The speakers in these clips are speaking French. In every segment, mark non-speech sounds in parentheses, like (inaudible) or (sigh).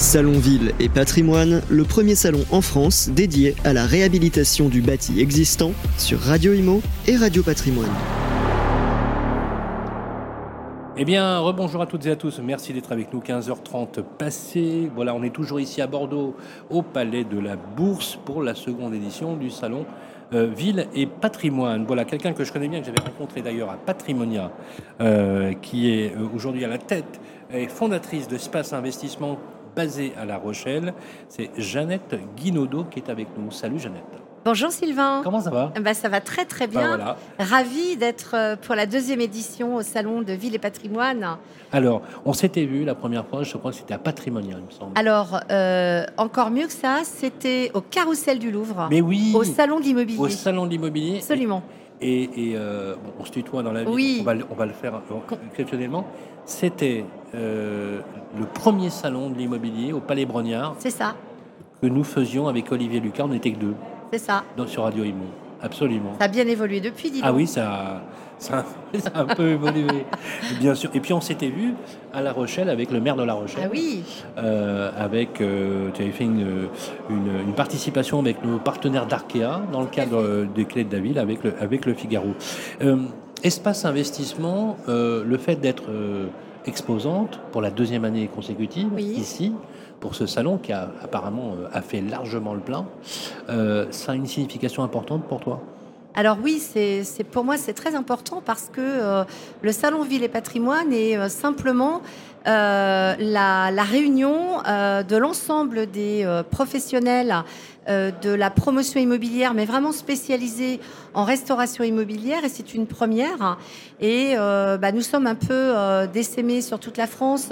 Salon Ville et Patrimoine, le premier salon en France dédié à la réhabilitation du bâti existant sur Radio Imo et Radio Patrimoine. Eh bien, rebonjour à toutes et à tous. Merci d'être avec nous. 15h30 passé. Voilà, on est toujours ici à Bordeaux, au Palais de la Bourse, pour la seconde édition du salon euh, Ville et Patrimoine. Voilà, quelqu'un que je connais bien, que j'avais rencontré d'ailleurs à Patrimonia, euh, qui est euh, aujourd'hui à la tête et fondatrice de Space Investissement basé à La Rochelle. C'est Jeannette Guinaudot qui est avec nous. Salut Jeannette. Bonjour Sylvain. Comment ça va bah, Ça va très très bien. Bah, Ravi d'être euh, pour la deuxième édition au Salon de Ville et Patrimoine. Alors, on s'était vu la première fois, je crois que c'était à Patrimonia, il me semble. Alors, euh, encore mieux que ça, c'était au Carrousel du Louvre. Mais oui Au Salon de l'Immobilier. Au Salon de l'Immobilier. Absolument. Et, et euh, bon, on se tutoie dans la vie, Oui. on, va, le- on va le faire euh, exceptionnellement. C'était euh, le premier salon de l'immobilier au Palais Brognard C'est ça, que nous faisions avec Olivier Lucas. On n'était que deux c'est ça. dans, sur Radio Imo. Absolument. Ça a bien évolué depuis, dis Ah oui, ça, ça, (laughs) ça a un peu évolué, (laughs) bien sûr. Et puis on s'était vu à La Rochelle avec le maire de La Rochelle. Ah oui, Euh, avec, euh, tu avais fait une, une, une participation avec nos partenaires d'Arkea dans le cadre euh, des clés de la ville avec le, avec le Figaro. Euh, espace investissement, le fait d'être exposante pour la deuxième année consécutive Oui. ici, pour ce salon qui a apparemment euh, a fait largement le plein, euh, ça a une signification importante pour toi? Alors oui, c'est pour moi c'est très important parce que euh, le salon Ville et Patrimoine est simplement la, réunion de l'ensemble des professionnels de la promotion immobilière, mais vraiment spécialisés en restauration immobilière, et c'est une première. Et euh, bah, nous sommes un peu euh, décémés sur toute la France,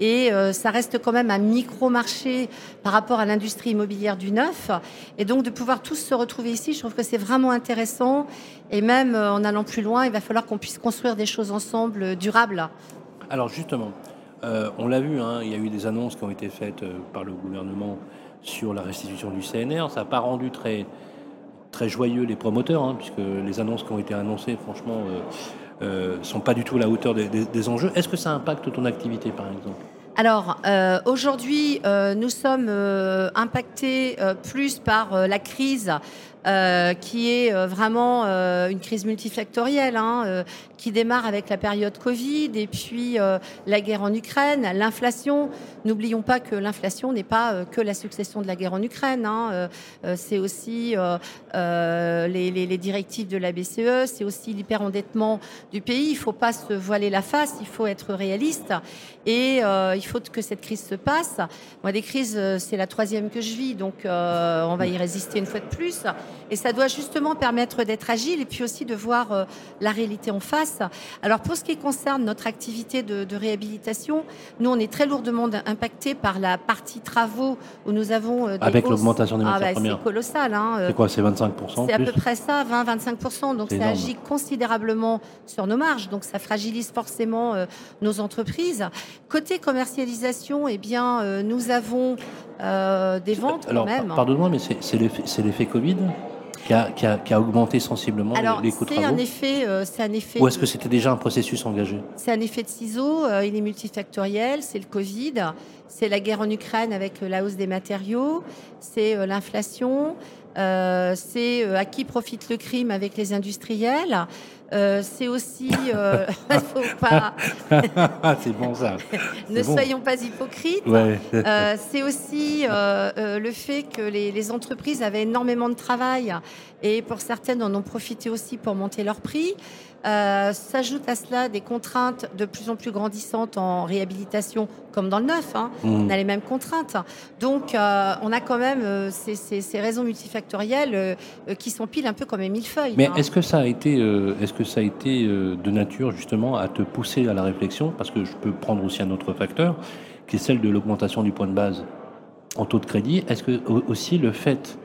et euh, ça reste quand même un micro-marché par rapport à l'industrie immobilière du neuf. Et donc de pouvoir tous se retrouver ici, je trouve que c'est vraiment intéressant. Et même euh, en allant plus loin, il va falloir qu'on puisse construire des choses ensemble euh, durables. Alors justement, euh, on l'a vu, hein, il y a eu des annonces qui ont été faites euh, par le gouvernement sur la restitution du CNR. Ça n'a pas rendu très, très joyeux les promoteurs, hein, puisque les annonces qui ont été annoncées, franchement, ne euh, sont pas du tout à la hauteur des, enjeux. Est-ce que ça impacte ton activité, par exemple? Alors euh, aujourd'hui, euh, nous sommes euh, impactés euh, plus par euh, la crise. Euh, qui est euh, vraiment euh, une crise multifactorielle, hein, euh, qui démarre avec la période Covid et puis euh, la guerre en Ukraine, l'inflation. N'oublions pas que l'inflation n'est pas euh, que la succession de la guerre en Ukraine. hein, c'est aussi les, les- les directives de la BCE, c'est aussi l'hyperendettement du pays. Il ne faut pas se voiler la face, il faut être réaliste et il faut que cette crise se passe. Moi, des crises, c'est la troisième que je vis, donc on va y résister une fois de plus. Et ça doit justement permettre d'être agile et puis aussi de voir euh, la réalité en face. Alors pour ce qui concerne notre activité de, de réhabilitation, nous on est très lourdement impacté par la partie travaux où nous avons euh, des Avec l'augmentation des Ah, matières bah, premières. C'est colossal. Hein, euh, C'est quoi C'est 25% c'est à peu près ça, 20-25%. Donc ça énorme. agit considérablement sur nos marges. Donc ça fragilise forcément nos entreprises. Côté commercialisation, eh bien, nous avons euh, des ventes Alors, quand même. par- pardonne-moi, mais c'est l'effet Covid qui a, qui, a, qui a augmenté sensiblement les- Alors les coûts de c'est un travaux effet, euh, c'est un effet. Ou est-ce que c'était déjà un processus engagé C'est un effet de ciseau, euh, il est multifactoriel, c'est le Covid, c'est la guerre en Ukraine avec euh, la hausse des matériaux, c'est euh, l'inflation, c'est à qui profite le crime avec les industriels, euh, c'est aussi... euh, (laughs) faut pas, Ah, (laughs) c'est bon ça. (laughs) ne bon. soyons pas hypocrites. Ouais. Euh, c'est aussi euh, le fait que les, les entreprises avaient énormément de travail et pour certaines en ont profité aussi pour monter leurs prix. S'ajoutent à cela des contraintes de plus en plus grandissantes en réhabilitation, comme dans le neuf. hein. Mhm. On a les mêmes contraintes. Donc, on a quand même ces, ces- ces raisons multifactorielles qui s'empilent un peu comme un millefeuille. Mais hein. est-ce que ça a été, est-ce que ça a été euh, de nature justement à te pousser à la réflexion Parce que je peux prendre aussi un autre facteur, qui est celle de l'augmentation du point de base en taux de crédit. Est-ce que au- aussi le fait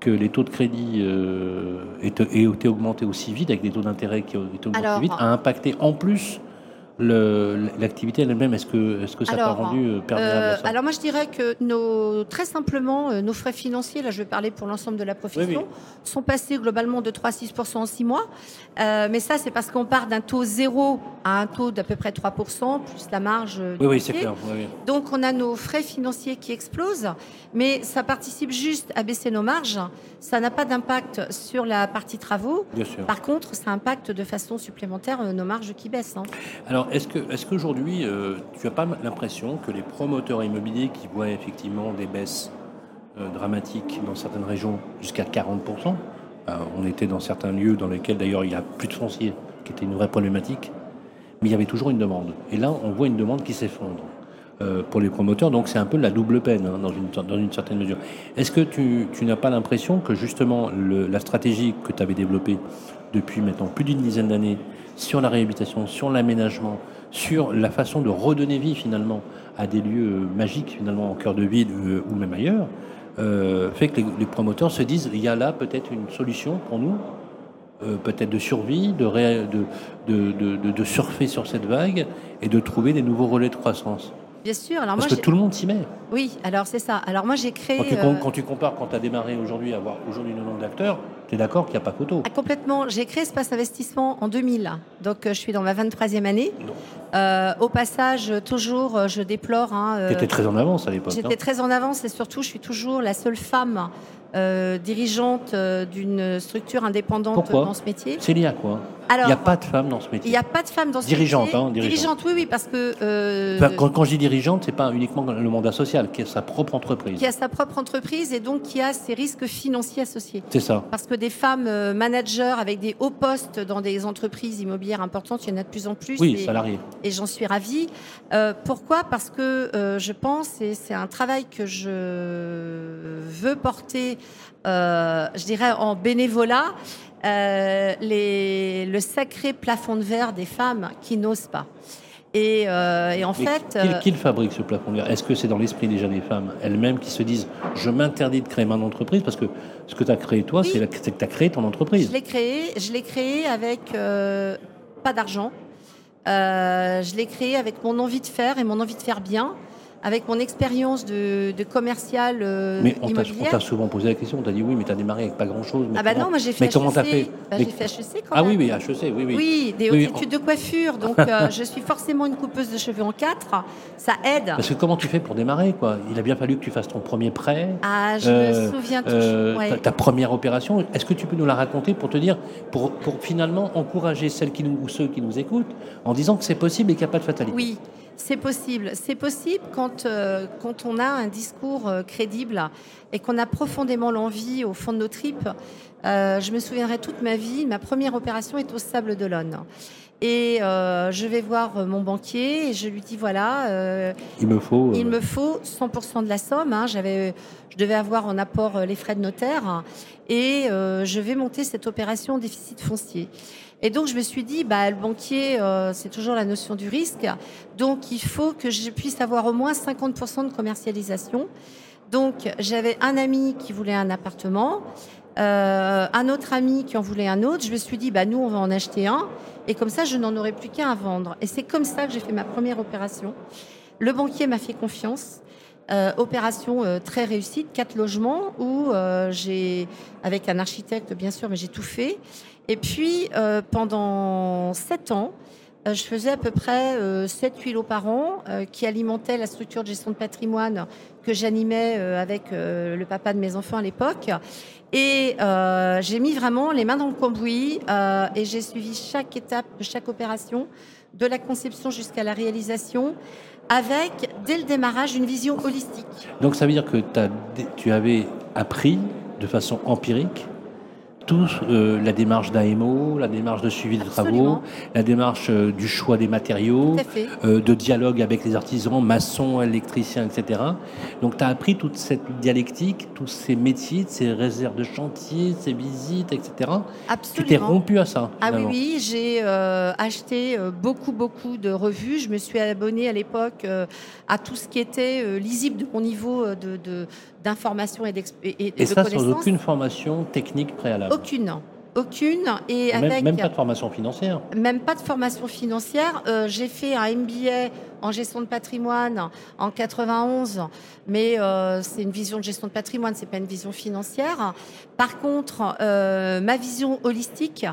que les taux de crédit euh, aient, été augmentés aussi vite, avec des taux d'intérêt qui ont été augmentés Alors- vite, a impacté en plus l'activité elle-même, est-ce que, est que ça n'a pas rendu euh, perméable à ça? Alors moi je dirais que nos, très simplement, euh, nos frais financiers, là je vais parler pour l'ensemble de la profession, sont passés globalement de 3 à 6 en 6 mois. Euh, mais ça c'est parce qu'on part d'un taux zéro à un taux d'à peu près 3% plus la marge. Oui, oui, c'est clair. Donc on a nos frais financiers qui explosent, mais ça participe juste à baisser nos marges. Ça n'a pas d'impact sur la partie travaux. Bien sûr. Par contre, ça impacte de façon supplémentaire nos marges qui baissent. Hein. Alors est-ce que, est qu'aujourd'hui, euh, tu n'as pas l'impression que les promoteurs immobiliers qui voient effectivement des baisses euh, dramatiques dans certaines régions jusqu'à 40%, euh, on était dans certains lieux dans lesquels d'ailleurs il n'y a plus de foncier, qui était une vraie problématique, mais il y avait toujours une demande. Et là, on voit une demande qui s'effondre pour les promoteurs, donc c'est un peu la double peine hein, dans, une, dans une certaine mesure. Est-ce que tu, n'as pas l'impression que justement la stratégie que tu avais développée depuis maintenant plus d'une dizaine d'années sur la réhabilitation, sur l'aménagement, sur la façon de redonner vie finalement à des lieux euh, magiques finalement en cœur de ville euh, ou même ailleurs, euh, fait que les, promoteurs se disent il y a là peut-être une solution pour nous, peut-être de survie, de, de, de, surfer sur cette vague et de trouver des nouveaux relais de croissance? Bien sûr. Alors Parce que tout le monde s'y met. Oui, alors c'est ça. Alors moi j'ai créé. Quand tu, compares quand tu as démarré aujourd'hui à avoir aujourd'hui le nombre d'acteurs, tu es d'accord qu'il n'y a pas photo? Ah, Complètement. J'ai créé Espace Investissement en 2000. Donc je suis dans ma 23e année. Euh, au passage, toujours, je déplore. Hein, tu étais très en avance à l'époque. J'étais très en avance et surtout, je suis toujours la seule femme euh, dirigeante euh, d'une structure indépendante dans ce métier. C'est lié à quoi il n'y a pas de femmes dans ce métier. Il n'y a pas de femmes dans ce dirigeante, métier. Hein, dirigeante. dirigeante. oui, oui, parce que. Euh, quand, quand, je dis dirigeante, c'est pas uniquement le mandat social, qui a sa propre entreprise. Qui a sa propre entreprise et donc qui a ses risques financiers associés. C'est ça. Parce que des femmes managers avec des hauts postes dans des entreprises immobilières importantes, il y en a de plus en plus. Oui, salariés. Et j'en suis ravie. pourquoi? Parce que je pense, et c'est un travail que je veux porter euh, je dirais, en bénévolat, euh, les, le sacré plafond de verre des femmes qui n'osent pas. Et, euh, en fait. Qui, qui, fabrique ce plafond de verre? Est-ce que c'est dans l'esprit déjà des femmes elles-mêmes qui se disent Je m'interdis de créer mon entreprise Parce que ce que tu as créé toi, c'est que tu as créé ton entreprise? Je l'ai créé, je l'ai créé avec pas d'argent. Je l'ai créé avec mon envie de faire et mon envie de faire bien avec mon expérience de, de commercial euh, mais on t'a souvent posé la question, on t'a dit oui, mais tu as démarré avec pas grand-chose. Ah bah non, moi j'ai fait mais comment t'as fait bah, J'ai fait HEC quand Ah oui, oui, HEC, oui, oui. Oui, des hautes études de coiffure, donc (laughs) euh, je suis forcément une coupeuse de cheveux en quatre, ça aide. Parce que comment tu fais pour démarrer quoi? Il a bien fallu que tu fasses ton premier prêt. Ah, je me euh, souviens toujours. Ta, ta, première opération, est-ce que tu peux nous la raconter pour te dire, pour, pour finalement encourager celles qui nous, ou ceux qui nous écoutent en disant que c'est possible et qu'il n'y a pas de fatalité? Oui. C'est possible. C'est possible quand, euh, quand on a un discours euh, crédible et qu'on a profondément l'envie au fond de nos tripes. Euh, je me souviendrai toute ma vie, ma première opération est au Sable d'Olonne. Et je vais voir mon banquier et je lui dis voilà, il me faut, il me faut 100% de la somme. Hein. J'avais, je devais avoir en apport les frais de notaire et je vais monter cette opération en déficit foncier. Et donc, je me suis dit, bah, le banquier, euh, c'est toujours la notion du risque. Donc, il faut que je puisse avoir au moins 50% de commercialisation. Donc, j'avais un ami qui voulait un appartement, euh, un autre ami qui en voulait un autre. Je me suis dit, bah, nous, on va en acheter un. Et comme ça, je n'en aurai plus qu'un à vendre. Et c'est comme ça que j'ai fait ma première opération. Le banquier m'a fait confiance. Euh, opération très réussie, quatre logements où j'ai, avec un architecte bien sûr, mais j'ai tout fait. Et puis pendant sept ans, je faisais à peu près 7-8 lots par an qui alimentaient la structure de gestion de patrimoine que j'animais avec le papa de mes enfants à l'époque. Et j'ai mis vraiment les mains dans le cambouis et j'ai suivi chaque étape de chaque opération, de la conception jusqu'à la réalisation avec, dès le démarrage, une vision holistique. Donc ça veut dire que tu avais appris de façon empirique tout euh, la démarche d'AMO, la démarche de suivi des travaux, la démarche euh, du choix des matériaux, euh, de dialogue avec les artisans, maçons, électriciens, etc. Donc tu as appris toute cette dialectique, tous ces métiers, ces réserves de chantier, ces visites, etc. Absolument. Tu t'es rompu à ça. Ah oui, oui, j'ai acheté beaucoup, beaucoup de revues. Je me suis abonné à l'époque à tout ce qui était lisible de mon niveau de, d'information et, et, et, ça sans aucune formation technique préalable Aucune. aucune. Et même, avec, même pas de formation financière. Même pas de formation financière. Euh, j'ai fait un MBA en gestion de patrimoine en 91, mais euh, c'est une vision de gestion de patrimoine, c'est pas une vision financière. Par contre, euh, ma vision holistique,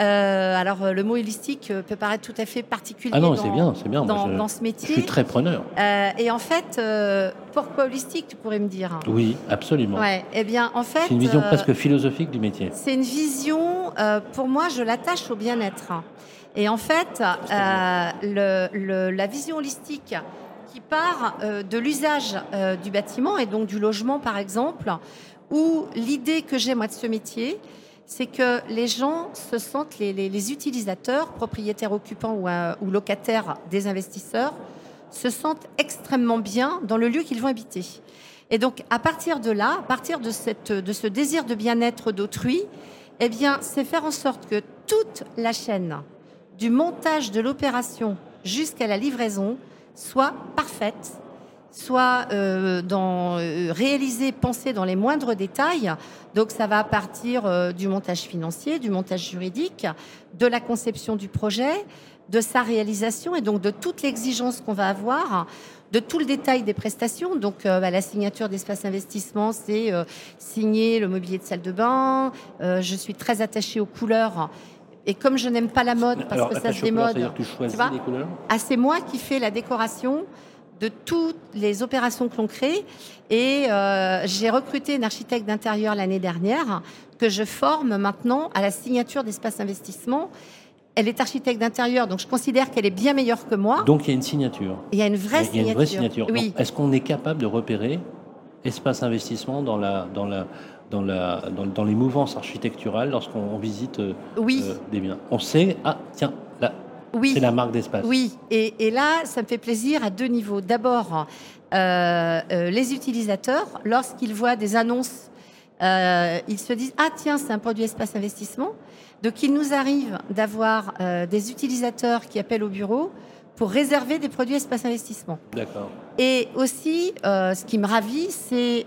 euh, alors, euh, le mot holistique euh, peut paraître tout à fait particulier ah non, dans, bien, bien. Dans, ce métier. Je suis très preneur. et en fait, pourquoi holistique, tu pourrais me dire? Oui, absolument. Ouais, eh bien, en fait, c'est une vision presque philosophique du métier. C'est une vision, pour moi, je l'attache au bien-être. Et en fait, le, la vision holistique qui part de l'usage du bâtiment et donc du logement, par exemple, où l'idée que j'ai moi de ce métier, c'est que les gens se sentent, les, utilisateurs, propriétaires occupants euh, ou, locataires des investisseurs, se sentent extrêmement bien dans le lieu qu'ils vont habiter. Et donc, à partir de là, à partir de, de ce désir de bien-être d'autrui, eh bien, c'est faire en sorte que toute la chaîne, du montage de l'opération jusqu'à la livraison, soit parfaite, soit euh, dans, euh, réalisé, pensé dans les moindres détails. Donc ça va partir euh, du montage financier, du montage juridique, de la conception du projet, de sa réalisation et donc de toute l'exigence qu'on va avoir de tout le détail des prestations. Donc, bah, la signature d'espace investissement, c'est signer le mobilier de salle de bain. je suis très attachée aux couleurs. Et comme je n'aime pas la mode parce que ça se démode, ah, c'est moi qui fais la décoration de toutes les opérations que l'on crée. Et euh, j'ai recruté une architecte d'intérieur l'année dernière que je forme maintenant à la signature d'espace investissement. Elle est architecte d'intérieur, donc je considère qu'elle est bien meilleure que moi. Donc il y a une signature. Il y a une vraie signature. Il y a une vraie signature. Oui. Est-ce qu'on est capable de repérer espace investissement dans la dans la dans, la, dans, les mouvances architecturales lorsqu'on visite euh, oui. Euh, des biens? On sait, ah tiens, là, oui. C'est la marque d'espace. Oui, et, là, ça me fait plaisir à deux niveaux. D'abord, euh, euh, les utilisateurs, lorsqu'ils voient des annonces, euh, ils se disent Ah, tiens, c'est un produit espace investissement. Donc, il nous arrive d'avoir des utilisateurs qui appellent au bureau pour réserver des produits espace investissement. D'accord. Et aussi, ce qui me ravit, c'est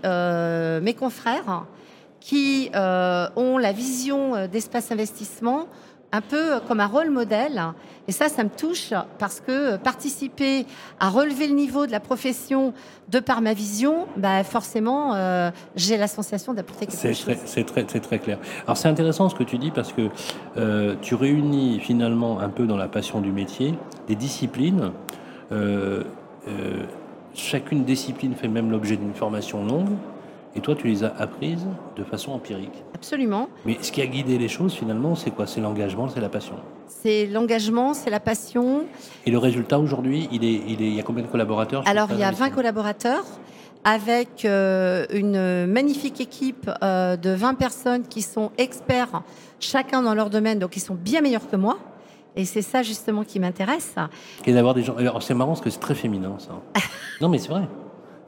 mes confrères qui ont la vision d'espace investissement un peu comme un rôle modèle. Et ça, ça me touche parce que participer à relever le niveau de la profession de par ma vision, bah forcément, euh, j'ai la sensation d'apporter quelque chose. C'est très, très, clair. Alors c'est intéressant ce que tu dis parce que euh, tu réunis finalement un peu dans la passion du métier des disciplines. Euh, chacune discipline fait même l'objet d'une formation longue. Et toi, tu les as apprises de façon empirique. Absolument. Mais ce qui a guidé les choses, finalement, c'est quoi? C'est l'engagement, c'est la passion. C'est l'engagement, c'est la passion. Et le résultat aujourd'hui, il, est, il, est, il y a combien de collaborateurs? Alors, il y a 20 collaborateurs avec euh, une magnifique équipe euh, de 20 personnes qui sont experts, chacun dans leur domaine, donc ils sont bien meilleurs que moi. Et c'est ça justement qui m'intéresse. Et d'avoir des gens. Alors c'est marrant parce que c'est très féminin ça. (laughs) non mais c'est vrai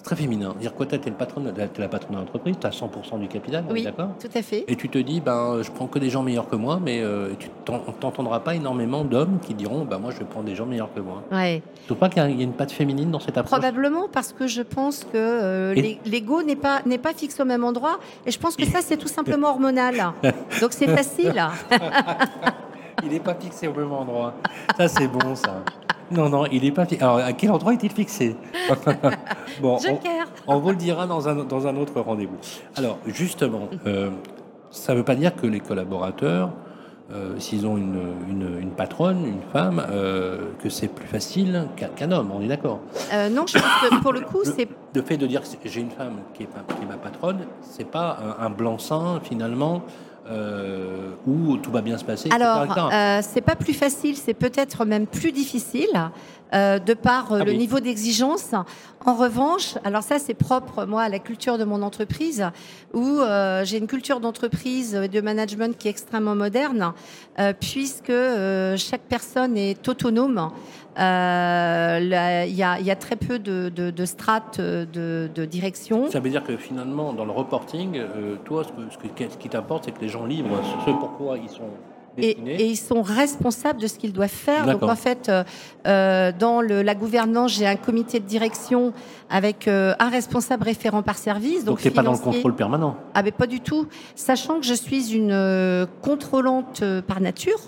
très féminin. Dire quoi, tu es, le patron, es la patronne de l'entreprise, tu as 100% du capital, oui, d'accord? tout à fait. Et tu te dis, ben, je prends que des gens meilleurs que moi, mais euh, tu n'entendras pas énormément d'hommes qui diront, ben, moi, je prends des gens meilleurs que moi. Ouais. Tu trouves pas qu'il y, a une patte féminine dans cette approche? Probablement, parce que je pense que euh, l'ego n'est pas, pas fixe au même endroit, et je pense que ça, c'est tout simplement hormonal. (laughs) Donc c'est facile. (laughs) Il n'est pas fixé au même endroit. Ça, c'est bon, ça. Non, non, il n'est pas fixé. Alors, à quel endroit est-il fixé? (laughs) Bon, on, vous le dira dans un, dans un autre rendez-vous. Alors, justement, euh, ça ne veut pas dire que les collaborateurs, euh, s'ils ont une, une, patronne, une femme, euh, que c'est plus facile qu'un homme, on est d'accord? Non, je pense que pour le coup, c'est... Le fait de dire que j'ai une femme qui est, qui est ma patronne, c'est pas un, un blanc-seing, finalement, euh, où tout va bien se passer Alors, euh, c'est pas plus facile, c'est peut-être même plus difficile. Euh, de par ah le niveau d'exigence. En revanche, alors ça c'est propre moi à la culture de mon entreprise, où j'ai une culture d'entreprise de management qui est extrêmement moderne, puisque chaque personne est autonome. Il y, a très peu de, strates de, direction. Ça veut dire que finalement, dans le reporting, toi, ce, ce qui t'importe, c'est que les gens livrent ce pourquoi ils sont et, ils sont responsables de ce qu'ils doivent faire. Donc en fait, euh, euh, dans le, la gouvernance, j'ai un comité de direction avec euh, un responsable référent par service. Donc, tu n'es pas dans le contrôle permanent Ah mais pas du tout. Sachant que je suis une contrôlante par nature.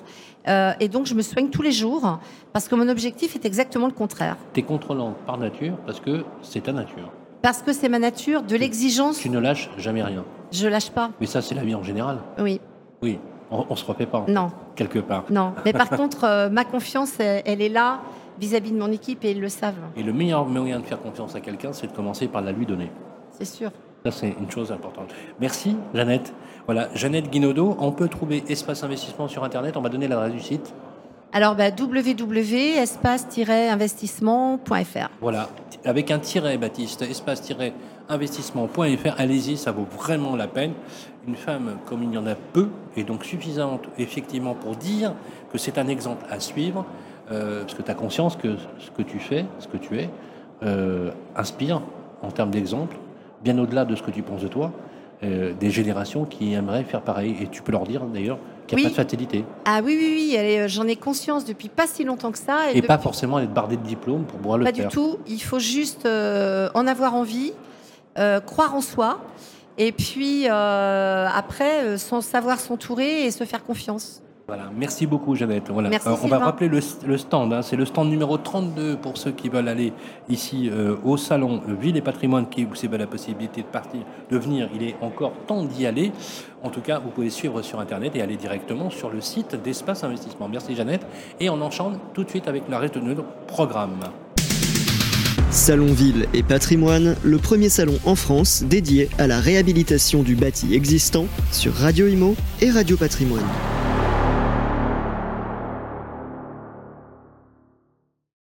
Et donc je me soigne tous les jours parce que mon objectif est exactement le contraire. Tu es contrôlante par nature parce que c'est ta nature. Parce que c'est ma nature, de l'exigence. Tu ne lâches jamais rien. Je lâche pas. Mais ça, c'est la vie en général. Oui. Oui. On, ne se refait pas. Non. Quelque part. Non. Mais par (laughs) contre, euh, ma confiance, elle, est là vis-à-vis de mon équipe et ils le savent. Et le meilleur moyen de faire confiance à quelqu'un, c'est de commencer par la lui donner. C'est sûr. Ça, c'est une chose importante. Merci, Jeannette. Voilà, Jeannette Guinaudot. On peut trouver Espace Investissement sur Internet. On va donner l'adresse du site. Alors, bah, www.espace-investissement.fr. Voilà, avec un tiret, Baptiste, espace-investissement.fr. Allez-y, ça vaut vraiment la peine. Une femme comme il y en a peu, et donc suffisante, effectivement, pour dire que c'est un exemple à suivre, euh, parce que tu as conscience que ce que tu fais, ce que tu es, euh, inspire en termes d'exemple, bien au-delà de ce que tu penses de toi, euh, des générations qui aimeraient faire pareil. Et tu peux leur dire d'ailleurs qu'il n'y a pas de fatalité. Ah oui, oui, oui, euh, j'en ai conscience depuis pas si longtemps que ça. Et, pas forcément être bardé de diplôme pour pouvoir le faire. Pas du tout. Il faut juste euh, en avoir envie, euh, croire en soi, et puis après, sans savoir s'entourer et se faire confiance. Voilà, merci beaucoup Jeannette. Voilà. Euh, on va rappeler le, stand, hein. c'est le stand numéro 32 pour ceux qui veulent aller ici euh, au salon euh, Ville et Patrimoine qui vous avez la possibilité de partir, de venir. Il est encore temps d'y aller. En tout cas, vous pouvez suivre sur Internet et aller directement sur le site d'Espace Investissement. Merci Jeannette. Et on enchaîne tout de suite avec la reste de notre programme. Salon Ville et Patrimoine, le premier salon en France dédié à la réhabilitation du bâti existant sur Radio Imo et Radio Patrimoine.